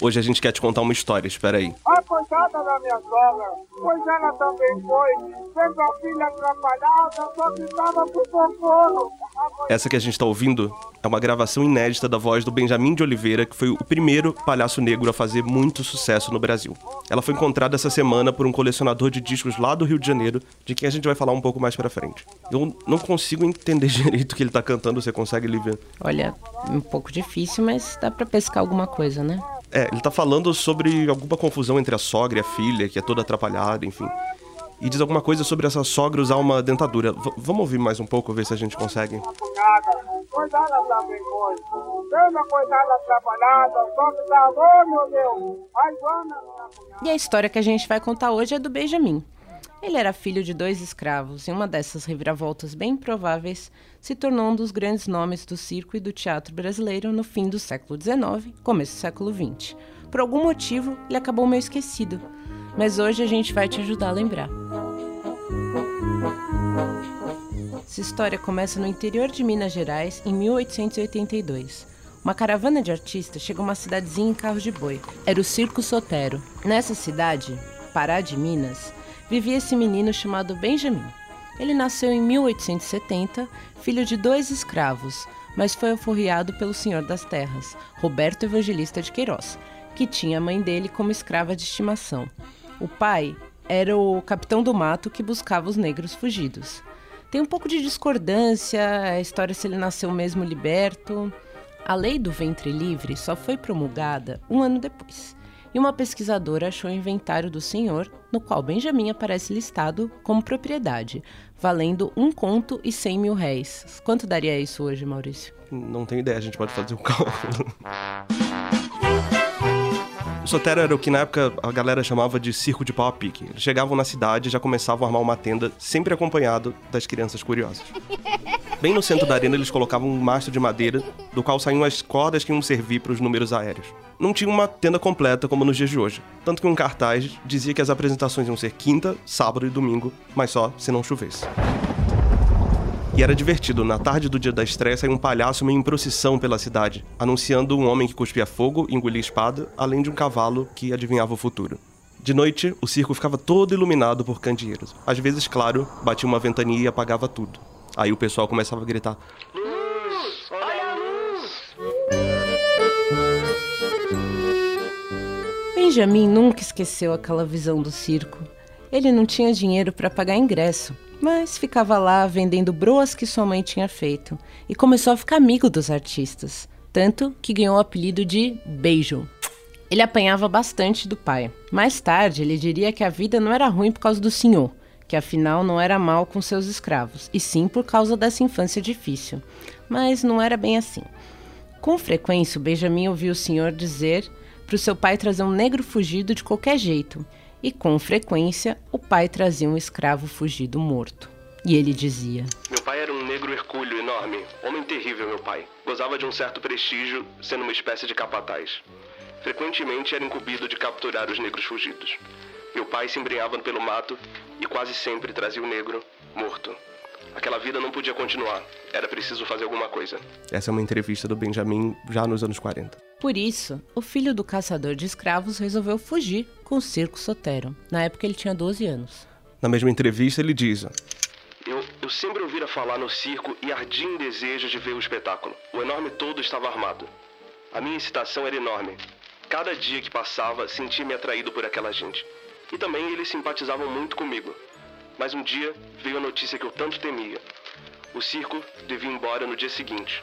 Hoje a gente quer te contar uma história, espera aí. A coitada da minha sogra, pois ela também foi, a filha atrapalhada, só pro socorro. Essa que a gente tá ouvindo é uma gravação inédita da voz do Benjamin de Oliveira, que foi o primeiro palhaço negro a fazer muito sucesso no Brasil. Ela foi encontrada essa semana por um colecionador de discos lá do Rio de Janeiro, de quem a gente vai falar um pouco mais pra frente. Eu não consigo entender direito o que ele tá cantando, você consegue, Lívia? Olha, um pouco difícil, mas dá pra pescar alguma coisa, né? É, ele tá falando sobre alguma confusão entre a sogra e a filha, que é toda atrapalhada, enfim. E diz alguma coisa sobre essa sogra usar uma dentadura. V vamos ouvir mais um pouco, ver se a gente consegue. E a história que a gente vai contar hoje é do Benjamin. Ele era filho de dois escravos e uma dessas reviravoltas bem improváveis se tornou um dos grandes nomes do circo e do teatro brasileiro no fim do século XIX, começo do século XX. Por algum motivo, ele acabou meio esquecido, mas hoje a gente vai te ajudar a lembrar. Essa história começa no interior de Minas Gerais em 1882. Uma caravana de artistas chegou a uma cidadezinha em carro de boi. Era o Circo Sotero. Nessa cidade, Pará de Minas, vivia esse menino chamado Benjamin. Ele nasceu em 1870, filho de dois escravos, mas foi alforriado pelo senhor das terras, Roberto Evangelista de Queiroz, que tinha a mãe dele como escrava de estimação. O pai era o capitão do mato que buscava os negros fugidos. Tem um pouco de discordância a história se ele nasceu mesmo liberto. A lei do ventre livre só foi promulgada um ano depois e uma pesquisadora achou o inventário do senhor, no qual Benjamin aparece listado como propriedade, valendo um conto e cem mil réis. Quanto daria isso hoje, Maurício? Não tenho ideia, a gente pode fazer um cálculo. O Sotero era o que na época a galera chamava de circo de pau a pique. Eles chegavam na cidade e já começavam a armar uma tenda, sempre acompanhado das crianças curiosas. Bem no centro da arena, eles colocavam um mastro de madeira, do qual saíam as cordas que iam servir para os números aéreos. Não tinha uma tenda completa como nos dias de hoje, tanto que um cartaz dizia que as apresentações iam ser quinta, sábado e domingo, mas só se não chovesse. E era divertido, na tarde do dia da estreia saiu um palhaço meio em procissão pela cidade, anunciando um homem que cuspia fogo e engolia espada, além de um cavalo que adivinhava o futuro. De noite, o circo ficava todo iluminado por candeeiros. Às vezes, claro, batia uma ventania e apagava tudo. Aí o pessoal começava a gritar: Luz, olha a luz. Benjamin nunca esqueceu aquela visão do circo. Ele não tinha dinheiro para pagar ingresso, mas ficava lá vendendo broas que sua mãe tinha feito e começou a ficar amigo dos artistas, tanto que ganhou o apelido de Beijo. Ele apanhava bastante do pai. Mais tarde, ele diria que a vida não era ruim por causa do senhor, que afinal não era mal com seus escravos, e sim por causa dessa infância difícil. Mas não era bem assim. Com frequência, Benjamin ouvia o senhor dizer para o seu pai trazer um negro fugido de qualquer jeito, e com frequência o pai trazia um escravo fugido morto. E ele dizia: Meu pai era um negro hercúleo enorme, homem terrível, meu pai. Gozava de um certo prestígio, sendo uma espécie de capataz. Frequentemente era incumbido de capturar os negros fugidos. Meu pai se embrenhava pelo mato e quase sempre trazia o negro morto. Aquela vida não podia continuar. Era preciso fazer alguma coisa. Essa é uma entrevista do Benjamin já nos anos 40. Por isso, o filho do caçador de escravos resolveu fugir com o circo Sotero. Na época ele tinha 12 anos. Na mesma entrevista ele diz: eu, eu sempre ouvira falar no circo e ardia em desejo de ver o espetáculo. O enorme todo estava armado. A minha excitação era enorme. Cada dia que passava, sentia-me atraído por aquela gente. E também eles simpatizavam muito comigo. Mas um dia veio a notícia que eu tanto temia. O circo devia ir embora no dia seguinte.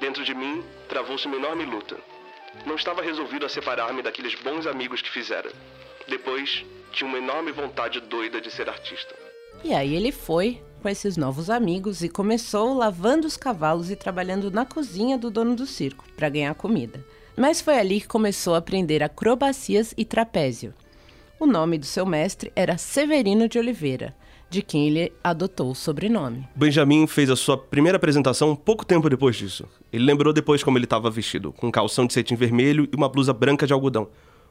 Dentro de mim travou-se uma enorme luta. Não estava resolvido a separar-me daqueles bons amigos que fizera. Depois, tinha uma enorme vontade doida de ser artista. E aí ele foi com esses novos amigos e começou lavando os cavalos e trabalhando na cozinha do dono do circo para ganhar comida. Mas foi ali que começou a aprender acrobacias e trapézio. O nome do seu mestre era Severino de Oliveira, de quem ele adotou o sobrenome. Benjamin fez a sua primeira apresentação pouco tempo depois disso. Ele lembrou depois como ele estava vestido, com calção de cetim vermelho e uma blusa branca de algodão.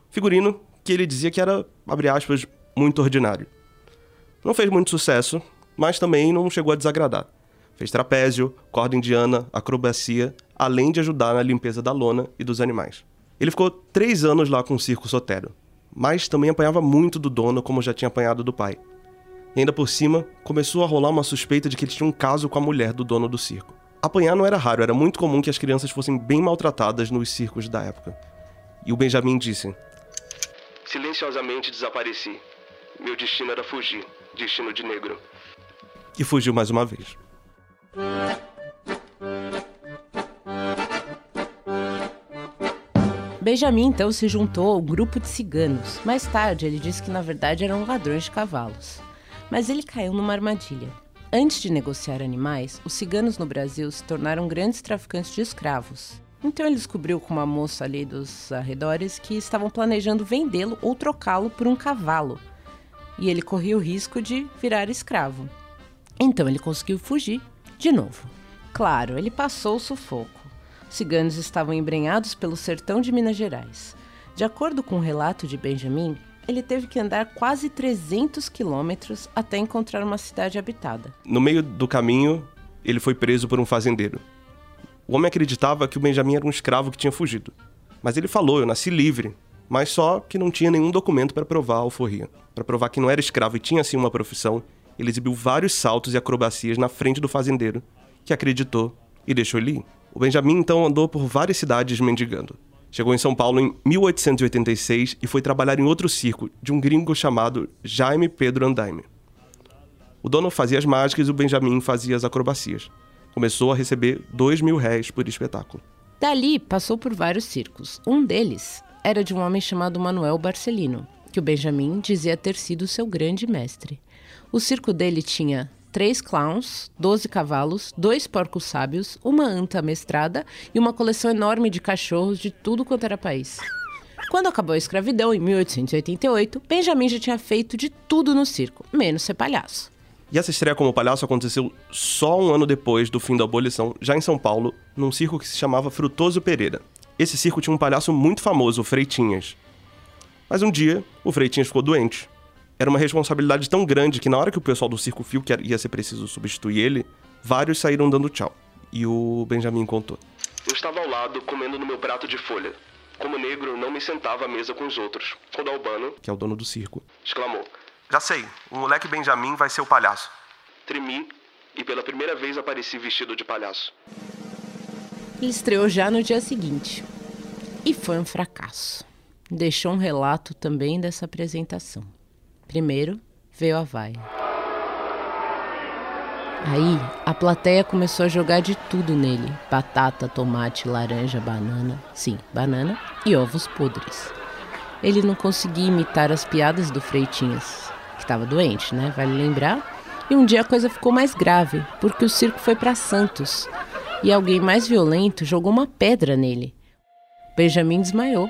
Figurino que ele dizia que era, abre aspas, muito ordinário. Não fez muito sucesso, mas também não chegou a desagradar. Fez trapézio, corda indiana, acrobacia, além de ajudar na limpeza da lona e dos animais. Ele ficou três anos lá com o circo Sotero, mas também apanhava muito do dono, como já tinha apanhado do pai. E ainda por cima, começou a rolar uma suspeita de que ele tinha um caso com a mulher do dono do circo. Apanhar não era raro, era muito comum que as crianças fossem bem maltratadas nos circos da época. E o Benjamin disse: Silenciosamente desapareci. Meu destino era fugir, destino de negro. E fugiu mais uma vez. Benjamin então se juntou ao grupo de ciganos. Mais tarde, ele disse que na verdade eram ladrões de cavalos. Mas ele caiu numa armadilha. Antes de negociar animais, os ciganos no Brasil se tornaram grandes traficantes de escravos. Então ele descobriu com uma moça ali dos arredores que estavam planejando vendê-lo ou trocá-lo por um cavalo. E ele corria o risco de virar escravo. Então ele conseguiu fugir de novo. Claro, ele passou o sufoco. Os ciganos estavam embrenhados pelo sertão de Minas Gerais. De acordo com o relato de Benjamin, ele teve que andar quase 300 quilômetros até encontrar uma cidade habitada. No meio do caminho, ele foi preso por um fazendeiro. O homem acreditava que o Benjamin era um escravo que tinha fugido. Mas ele falou: Eu nasci livre, mas só que não tinha nenhum documento para provar a alforria. Para provar que não era escravo e tinha sim uma profissão, ele exibiu vários saltos e acrobacias na frente do fazendeiro, que acreditou e deixou ele ir. O Benjamin então andou por várias cidades mendigando. Chegou em São Paulo em 1886 e foi trabalhar em outro circo de um gringo chamado Jaime Pedro Andaime. O dono fazia as mágicas e o Benjamin fazia as acrobacias. Começou a receber dois mil réis por espetáculo. Dali passou por vários circos. Um deles era de um homem chamado Manuel Barcelino, que o Benjamin dizia ter sido seu grande mestre. O circo dele tinha três clowns, doze cavalos, dois porcos sábios, uma anta amestrada e uma coleção enorme de cachorros de tudo quanto era país. Quando acabou a escravidão, em 1888, Benjamin já tinha feito de tudo no circo, menos ser palhaço. E essa estreia como palhaço aconteceu só um ano depois do fim da abolição, já em São Paulo, num circo que se chamava Frutoso Pereira. Esse circo tinha um palhaço muito famoso, o Freitinhas. Mas um dia, o Freitinhas ficou doente era uma responsabilidade tão grande que na hora que o pessoal do circo viu que ia ser preciso substituir ele, vários saíram dando tchau. E o Benjamin contou. Eu estava ao lado, comendo no meu prato de folha. Como negro, não me sentava à mesa com os outros. Quando Albano, que é o dono do circo, exclamou: Já sei, o moleque Benjamin vai ser o palhaço. Tremi e pela primeira vez apareci vestido de palhaço. Ele estreou já no dia seguinte. E foi um fracasso. Deixou um relato também dessa apresentação. Primeiro veio a vaia. Aí a plateia começou a jogar de tudo nele: batata, tomate, laranja, banana, sim, banana e ovos podres. Ele não conseguia imitar as piadas do Freitinhas, que estava doente, né? Vale lembrar. E um dia a coisa ficou mais grave, porque o circo foi para Santos e alguém mais violento jogou uma pedra nele. Benjamin desmaiou.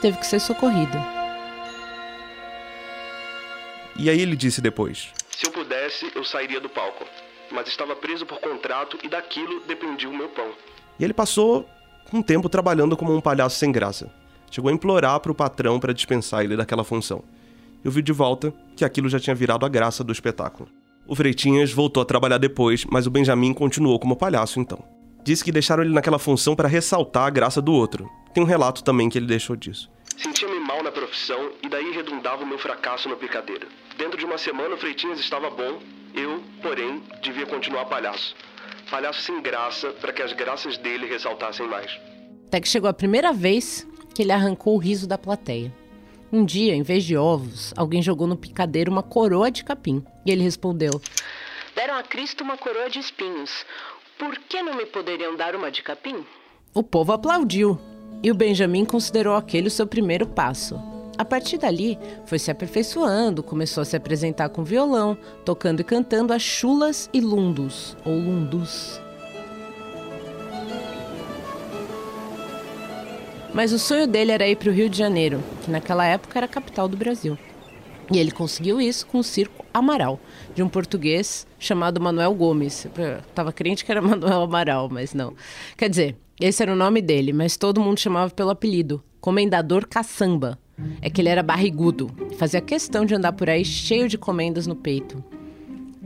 Teve que ser socorrido. E aí ele disse depois: Se eu pudesse, eu sairia do palco. Mas estava preso por contrato e daquilo dependia o meu pão. E ele passou um tempo trabalhando como um palhaço sem graça. Chegou a implorar para o patrão para dispensar ele daquela função. Eu vi de volta que aquilo já tinha virado a graça do espetáculo. O Freitinhas voltou a trabalhar depois, mas o Benjamin continuou como palhaço então. Disse que deixaram ele naquela função para ressaltar a graça do outro. Tem um relato também que ele deixou disso. Profissão e daí redundava o meu fracasso no picadeiro. Dentro de uma semana o Freitinhas estava bom, eu, porém, devia continuar palhaço. Palhaço sem graça para que as graças dele ressaltassem mais. Até que chegou a primeira vez que ele arrancou o riso da plateia. Um dia, em vez de ovos, alguém jogou no picadeiro uma coroa de capim. E ele respondeu: Deram a Cristo uma coroa de espinhos. Por que não me poderiam dar uma de capim? O povo aplaudiu e o Benjamin considerou aquele o seu primeiro passo. A partir dali, foi se aperfeiçoando, começou a se apresentar com violão, tocando e cantando as chulas e lundos, ou lundus. Mas o sonho dele era ir para o Rio de Janeiro, que naquela época era a capital do Brasil. E ele conseguiu isso com o circo Amaral, de um português chamado Manuel Gomes. Eu tava crente que era Manuel Amaral, mas não. Quer dizer, esse era o nome dele, mas todo mundo chamava pelo apelido, Comendador Caçamba. É que ele era barrigudo, fazia questão de andar por aí cheio de comendas no peito.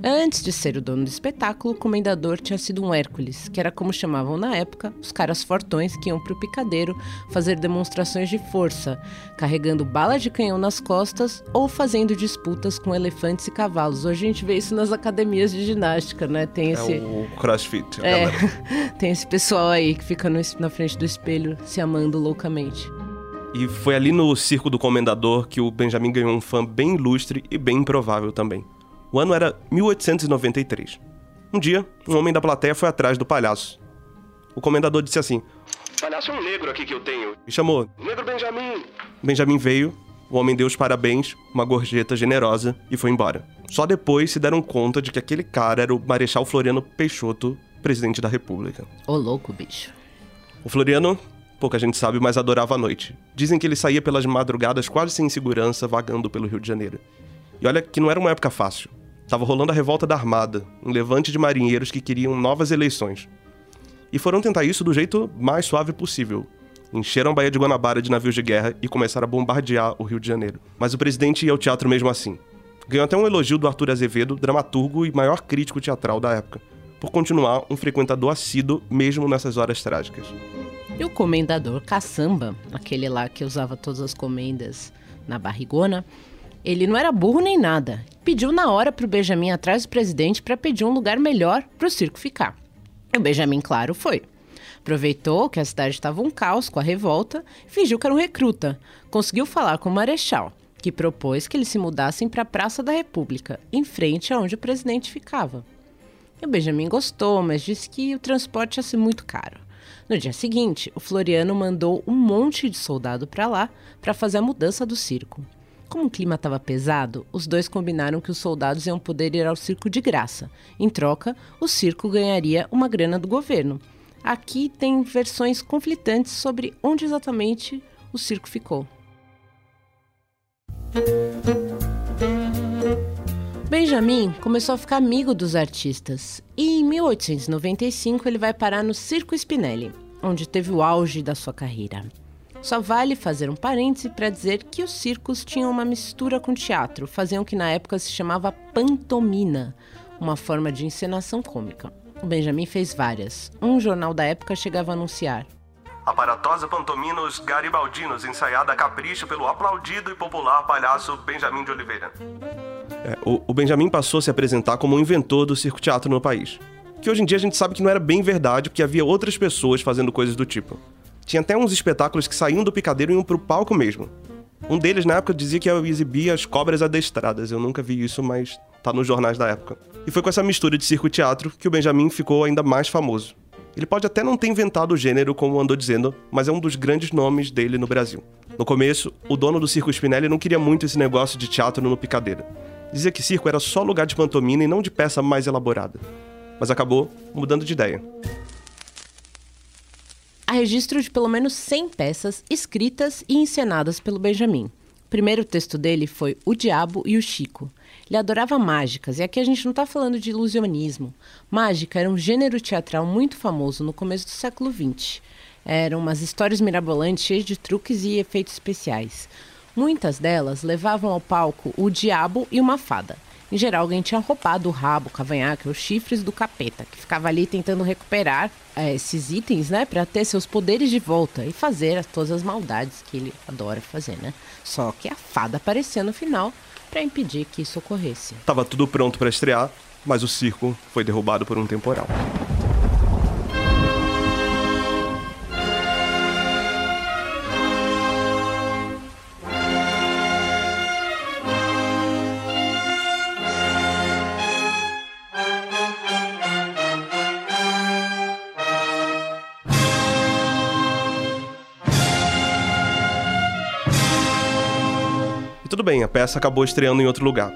Antes de ser o dono do espetáculo, o comendador tinha sido um Hércules, que era como chamavam na época os caras fortões que iam pro picadeiro fazer demonstrações de força, carregando balas de canhão nas costas ou fazendo disputas com elefantes e cavalos. Hoje a gente vê isso nas academias de ginástica, né? Tem esse. É o crossfit, É, tem esse pessoal aí que fica no- na frente do espelho se amando loucamente. E foi ali no Circo do Comendador que o Benjamin ganhou um fã bem ilustre e bem improvável também. O ano era 1893. Um dia, um homem da plateia foi atrás do palhaço. O comendador disse assim: Palhaço é um negro aqui que eu tenho. e chamou. Negro Benjamin. Benjamin veio, o homem deu os parabéns, uma gorjeta generosa e foi embora. Só depois se deram conta de que aquele cara era o Marechal Floriano Peixoto, presidente da República. Ô louco, bicho. O Floriano, pouca gente sabe, mas adorava a noite. Dizem que ele saía pelas madrugadas quase sem segurança, vagando pelo Rio de Janeiro. E olha que não era uma época fácil. Tava rolando a revolta da Armada, um levante de marinheiros que queriam novas eleições. E foram tentar isso do jeito mais suave possível. Encheram a Baía de Guanabara de navios de guerra e começaram a bombardear o Rio de Janeiro. Mas o presidente ia ao teatro mesmo assim. Ganhou até um elogio do Arthur Azevedo, dramaturgo e maior crítico teatral da época, por continuar um frequentador assíduo mesmo nessas horas trágicas. E o comendador caçamba, aquele lá que usava todas as comendas na barrigona, ele não era burro nem nada. Pediu na hora pro Benjamin atrás do presidente para pedir um lugar melhor pro circo ficar. E o Benjamin, claro, foi. Aproveitou que a cidade estava um caos com a revolta fingiu que era um recruta. Conseguiu falar com o marechal, que propôs que eles se mudassem para a Praça da República, em frente aonde o presidente ficava. E o Benjamin gostou, mas disse que o transporte ia ser muito caro. No dia seguinte, o Floriano mandou um monte de soldado para lá para fazer a mudança do circo. Como o clima estava pesado, os dois combinaram que os soldados iam poder ir ao circo de graça. Em troca, o circo ganharia uma grana do governo. Aqui tem versões conflitantes sobre onde exatamente o circo ficou. Benjamin começou a ficar amigo dos artistas e em 1895 ele vai parar no Circo Spinelli, onde teve o auge da sua carreira. Só vale fazer um parêntese para dizer que os circos tinham uma mistura com teatro, faziam o que na época se chamava pantomina, uma forma de encenação cômica. O Benjamin fez várias. Um jornal da época chegava a anunciar: Aparatosa pantomina Os Garibaldinos, ensaiada a capricho pelo aplaudido e popular palhaço Benjamin de Oliveira. É, o, o Benjamin passou a se apresentar como um inventor do circo-teatro no país. Que hoje em dia a gente sabe que não era bem verdade, porque havia outras pessoas fazendo coisas do tipo. Tinha até uns espetáculos que saíam do picadeiro e iam pro palco mesmo. Um deles, na época, dizia que eu exibia as cobras adestradas. Eu nunca vi isso, mas tá nos jornais da época. E foi com essa mistura de circo e teatro que o Benjamin ficou ainda mais famoso. Ele pode até não ter inventado o gênero, como andou dizendo, mas é um dos grandes nomes dele no Brasil. No começo, o dono do Circo Spinelli não queria muito esse negócio de teatro no picadeiro. Dizia que circo era só lugar de pantomina e não de peça mais elaborada. Mas acabou mudando de ideia. Há registro de pelo menos 100 peças escritas e encenadas pelo Benjamin. O primeiro texto dele foi O Diabo e o Chico. Ele adorava mágicas, e aqui a gente não está falando de ilusionismo. Mágica era um gênero teatral muito famoso no começo do século XX. Eram umas histórias mirabolantes cheias de truques e efeitos especiais. Muitas delas levavam ao palco o diabo e uma fada. Em geral, alguém tinha roubado o rabo, o cavanhaque, os chifres do capeta, que ficava ali tentando recuperar eh, esses itens, né, para ter seus poderes de volta e fazer as- todas as maldades que ele adora fazer, né? Só que a fada aparecia no final para impedir que isso ocorresse. Tava tudo pronto para estrear, mas o circo foi derrubado por um temporal. Tudo bem, a peça acabou estreando em outro lugar.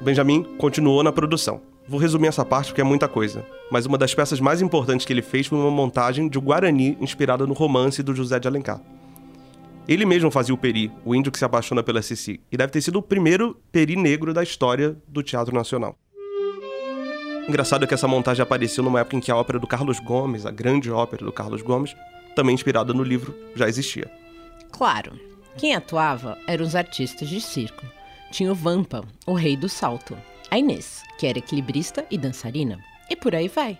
Benjamin continuou na produção. Vou resumir essa parte porque é muita coisa, mas uma das peças mais importantes que ele fez foi uma montagem de Guarani inspirada no romance do José de Alencar. Ele mesmo fazia o Peri, o índio que se apaixona pela Cici, e deve ter sido o primeiro Peri negro da história do Teatro Nacional. Engraçado é que essa montagem apareceu numa época em que a ópera do Carlos Gomes, a grande ópera do Carlos Gomes, também inspirada no livro, já existia. Claro, quem atuava eram os artistas de circo. Tinha o Vampa, o rei do salto. a Inês, que era equilibrista e dançarina. E por aí vai.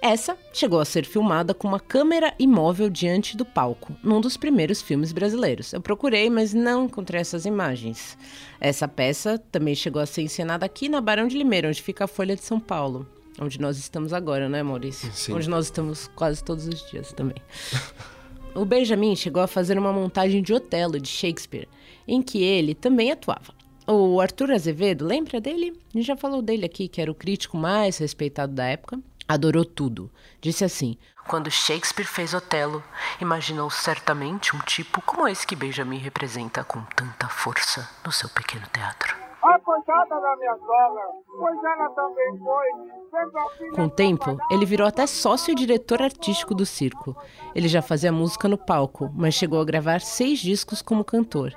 Essa chegou a ser filmada com uma câmera imóvel diante do palco, num dos primeiros filmes brasileiros. Eu procurei, mas não encontrei essas imagens. Essa peça também chegou a ser encenada aqui na Barão de Limeira, onde fica a Folha de São Paulo. Onde nós estamos agora, né, Maurício? Sim. Onde nós estamos quase todos os dias também. o Benjamin chegou a fazer uma montagem de Otelo de Shakespeare, em que ele também atuava. O Arthur Azevedo, lembra dele? A gente já falou dele aqui, que era o crítico mais respeitado da época adorou tudo. Disse assim: Quando Shakespeare fez Otelo, imaginou certamente um tipo como esse que Benjamin representa com tanta força no seu pequeno teatro. A coitada da minha sogra, pois ela também foi. Com o tempo, ele virou até sócio e diretor artístico do circo. Ele já fazia música no palco, mas chegou a gravar seis discos como cantor.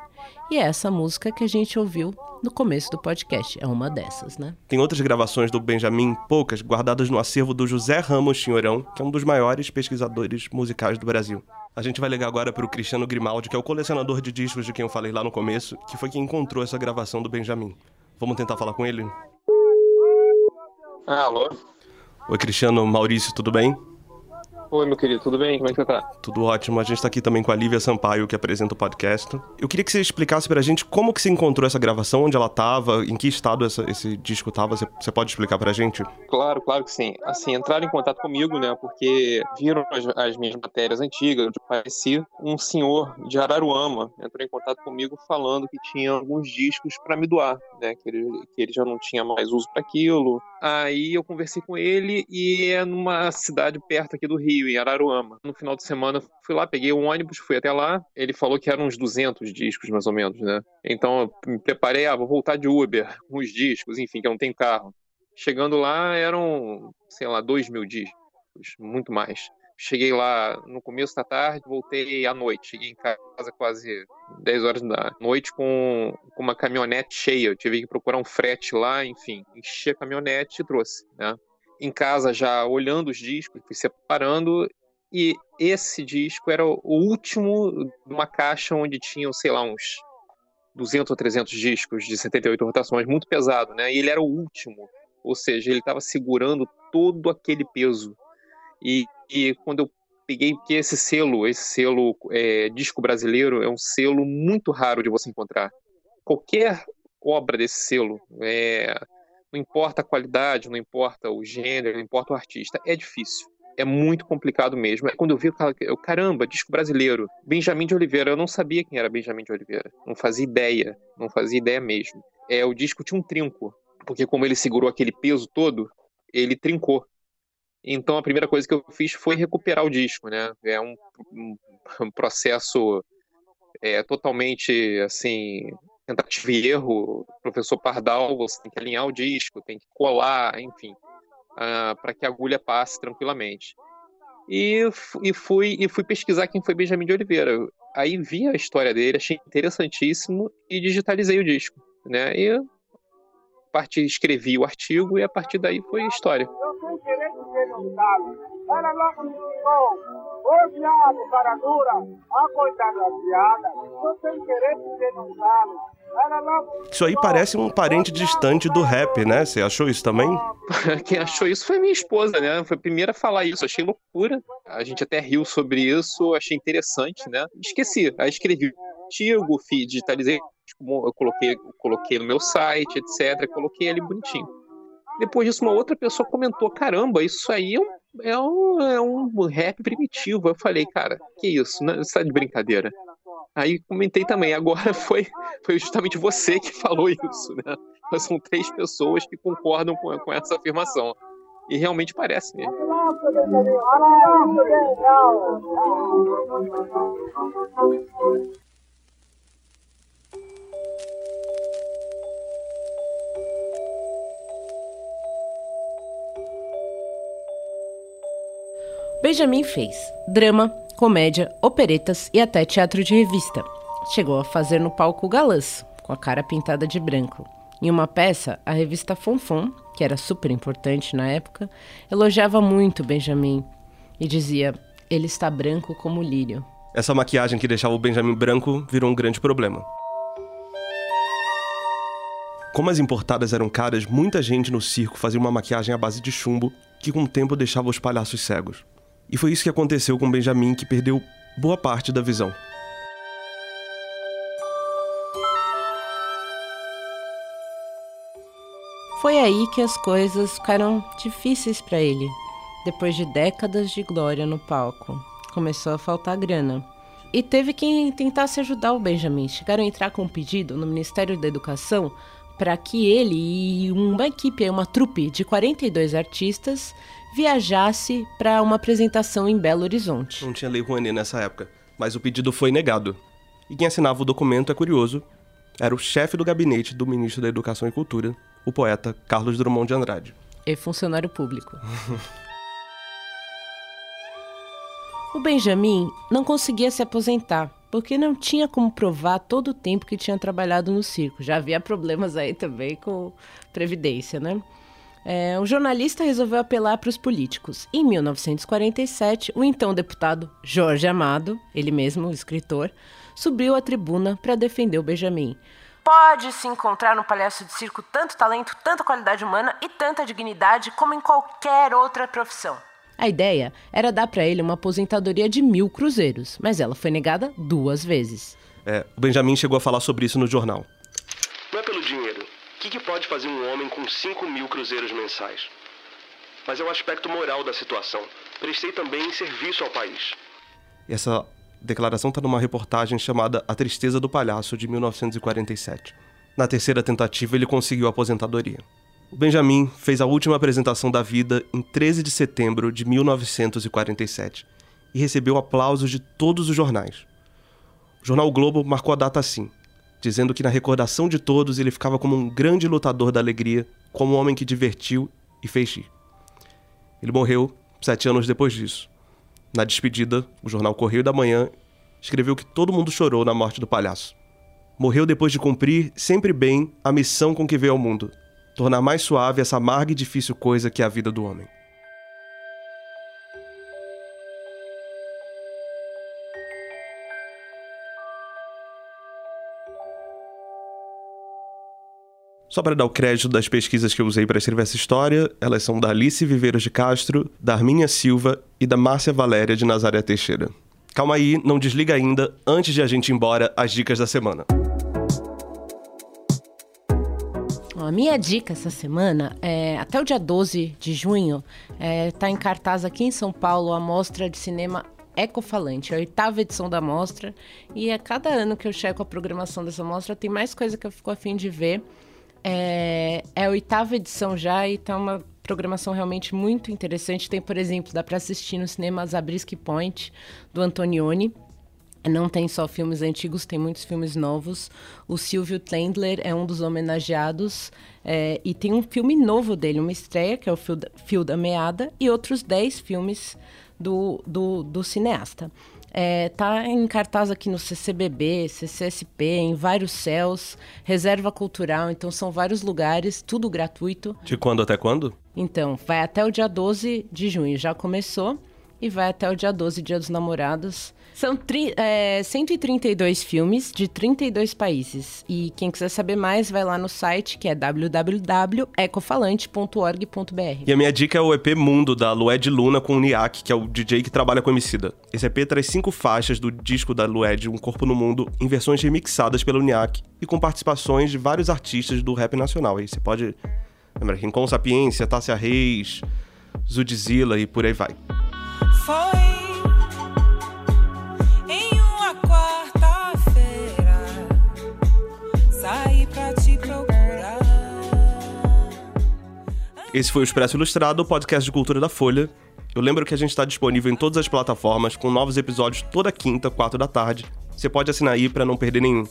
E é essa música que a gente ouviu no começo do podcast. É uma dessas, né? Tem outras gravações do Benjamin, poucas, guardadas no acervo do José Ramos Chinhorão, que é um dos maiores pesquisadores musicais do Brasil. A gente vai ligar agora para o Cristiano Grimaldi, que é o colecionador de discos de quem eu falei lá no começo, que foi quem encontrou essa gravação do Benjamin. Vamos tentar falar com ele? Ah, alô? Oi, Cristiano, Maurício, tudo bem? Oi, meu querido, tudo bem? Como é que você tá? Tudo ótimo. A gente tá aqui também com a Lívia Sampaio, que apresenta o podcast. Eu queria que você explicasse pra gente como que você encontrou essa gravação, onde ela tava, em que estado essa- esse disco tava. Você, você pode explicar pra gente? Claro, claro que sim. Assim, entraram em contato comigo, né? Porque viram as, as minhas matérias antigas, onde aparecia um senhor de Araruama entrou em contato comigo falando que tinha alguns discos para me doar, né? Que ele, que ele já não tinha mais uso para aquilo. Aí eu conversei com ele e é numa cidade perto aqui do Rio, em Araruama. No final de semana fui lá, peguei um ônibus, fui até lá. Ele falou que eram uns 200 discos, mais ou menos, né? Então eu me preparei, ah, vou voltar de Uber, com os discos, enfim, que eu não tenho carro. Chegando lá eram, sei lá, dois mil discos, muito mais. Cheguei lá no começo da tarde, voltei à noite. Cheguei em casa quase 10 horas da noite com, com uma caminhonete cheia. Eu tive que procurar um frete lá, enfim. Enchi a caminhonete e trouxe, né? Em casa já olhando os discos, fui separando e esse disco era o último de uma caixa onde tinham, sei lá, uns 200 ou 300 discos de 78 rotações, muito pesado, né? E ele era o último, ou seja, ele estava segurando todo aquele peso. E, e quando eu peguei, porque esse selo, esse selo é, disco brasileiro, é um selo muito raro de você encontrar. Qualquer obra desse selo, é, não importa a qualidade, não importa o gênero, não importa o artista, é difícil. É muito complicado mesmo. Quando eu vi, eu, caramba, disco brasileiro. Benjamin de Oliveira, eu não sabia quem era Benjamin de Oliveira. Não fazia ideia, não fazia ideia mesmo. É, o disco tinha um trinco, porque como ele segurou aquele peso todo, ele trincou. Então a primeira coisa que eu fiz foi recuperar o disco, né? É um, um, um processo é, totalmente assim tentativa e erro. Professor Pardal, você tem que alinhar o disco, tem que colar, enfim, uh, para que a agulha passe tranquilamente. E, e, fui, e fui pesquisar quem foi Benjamin de Oliveira. Aí vi a história dele, achei interessantíssimo e digitalizei o disco, né? E a partir escrevi o artigo e a partir daí foi a história. Era logo. Ô diabo, cara dura. A coitada da piada. Eu sem querer te denunciá-lo. Isso aí parece um parente distante do rap, né? Você achou isso também? Quem achou isso foi minha esposa, né? Foi a primeira a falar isso. Achei loucura. A gente até riu sobre isso, achei interessante, né? Esqueci. Aí escrevi artigo, digitalizei, eu coloquei, coloquei no meu site, etc. Coloquei ali bonitinho. Depois disso, uma outra pessoa comentou: caramba, isso aí é um, é um, é um rap primitivo. Eu falei, cara, que isso? Né? Você tá de brincadeira. Aí comentei também, agora foi, foi justamente você que falou isso, né? São três pessoas que concordam com, com essa afirmação. E realmente parece mesmo. Benjamin fez drama, comédia, operetas e até teatro de revista. Chegou a fazer no palco galãs, com a cara pintada de branco. Em uma peça, a revista Fonfon, que era super importante na época, elogiava muito Benjamin e dizia: ele está branco como lírio. Essa maquiagem que deixava o Benjamin branco virou um grande problema. Como as importadas eram caras, muita gente no circo fazia uma maquiagem à base de chumbo que com o tempo deixava os palhaços cegos. E foi isso que aconteceu com Benjamin, que perdeu boa parte da visão. Foi aí que as coisas ficaram difíceis para ele. Depois de décadas de glória no palco, começou a faltar grana. E teve quem tentasse ajudar o Benjamin. Chegaram a entrar com um pedido no Ministério da Educação para que ele e uma equipe, uma trupe de 42 artistas viajasse para uma apresentação em Belo Horizonte. Não tinha lei Rouanet nessa época, mas o pedido foi negado. E quem assinava o documento, é curioso, era o chefe do gabinete do ministro da Educação e Cultura, o poeta Carlos Drummond de Andrade. E funcionário público. o Benjamin não conseguia se aposentar, porque não tinha como provar todo o tempo que tinha trabalhado no circo. Já havia problemas aí também com previdência, né? É, o jornalista resolveu apelar para os políticos. Em 1947, o então deputado Jorge Amado, ele mesmo, o escritor, subiu à tribuna para defender o Benjamin. Pode se encontrar no palhaço de circo tanto talento, tanta qualidade humana e tanta dignidade como em qualquer outra profissão. A ideia era dar para ele uma aposentadoria de mil cruzeiros, mas ela foi negada duas vezes. É, o Benjamin chegou a falar sobre isso no jornal. Não é pelo dinheiro. O que, que pode fazer um homem com 5 mil cruzeiros mensais? Mas é o aspecto moral da situação. Prestei também serviço ao país. Essa declaração está numa reportagem chamada A Tristeza do Palhaço, de 1947. Na terceira tentativa, ele conseguiu a aposentadoria. Benjamin fez a última apresentação da vida em 13 de setembro de 1947 e recebeu aplausos de todos os jornais. O jornal o Globo marcou a data assim, dizendo que na recordação de todos ele ficava como um grande lutador da alegria, como um homem que divertiu e fez rir. Ele morreu sete anos depois disso. Na despedida, o jornal Correio da Manhã escreveu que todo mundo chorou na morte do palhaço. Morreu depois de cumprir, sempre bem, a missão com que veio ao mundo: tornar mais suave essa amarga e difícil coisa que é a vida do homem. Só para dar o crédito das pesquisas que eu usei para escrever essa história, elas são da Alice Viveiros de Castro, da Arminha Silva e da Márcia Valéria de Nazaré Teixeira. Calma aí, não desliga ainda, antes de a gente ir embora, as dicas da semana. A minha dica essa semana é até o dia 12 de junho está é, em cartaz aqui em São Paulo a mostra de cinema Ecofalante, a oitava edição da mostra. E a cada ano que eu checo a programação dessa mostra, tem mais coisa que eu fico afim de ver. É, é a oitava edição já e tá uma programação realmente muito interessante. Tem, por exemplo, dá para assistir no cinema Zabriskie Point, do Antonioni. Não tem só filmes antigos, tem muitos filmes novos. O Silvio Tendler é um dos homenageados. É, e tem um filme novo dele, uma estreia, que é o Fio da, Fio da Meada, e outros 10 filmes do, do, do cineasta. É, tá em cartaz aqui no CCBB, CCSP, em vários céus, reserva cultural, então são vários lugares, tudo gratuito. De quando até quando? Então, vai até o dia 12 de junho, já começou, e vai até o dia 12, Dia dos Namorados. São é, 132 filmes de 32 países. E quem quiser saber mais, vai lá no site que é www.ecofalante.org.br. E a minha dica é o EP Mundo, da Lued Luna com o Niak, que é o DJ que trabalha com Emicida. Esse EP traz cinco faixas do disco da Lued, Um Corpo no Mundo, em versões remixadas pelo Niak e com participações de vários artistas do rap nacional. Aí você pode lembrar Rincon Sapiência, Tássia Reis, Zudzilla e por aí vai. Foi Esse foi o Expresso Ilustrado, o podcast de cultura da Folha. Eu lembro que a gente está disponível em todas as plataformas, com novos episódios toda quinta, quatro da tarde. Você pode assinar aí para não perder nenhum.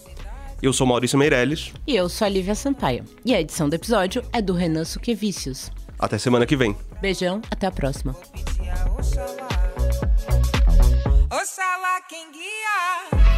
Eu sou Maurício Meirelles. E eu sou a Lívia Sampaio. E a edição do episódio é do Renan Suquevicius. Até semana que vem. Beijão, até a próxima. Oxalá. Quem guia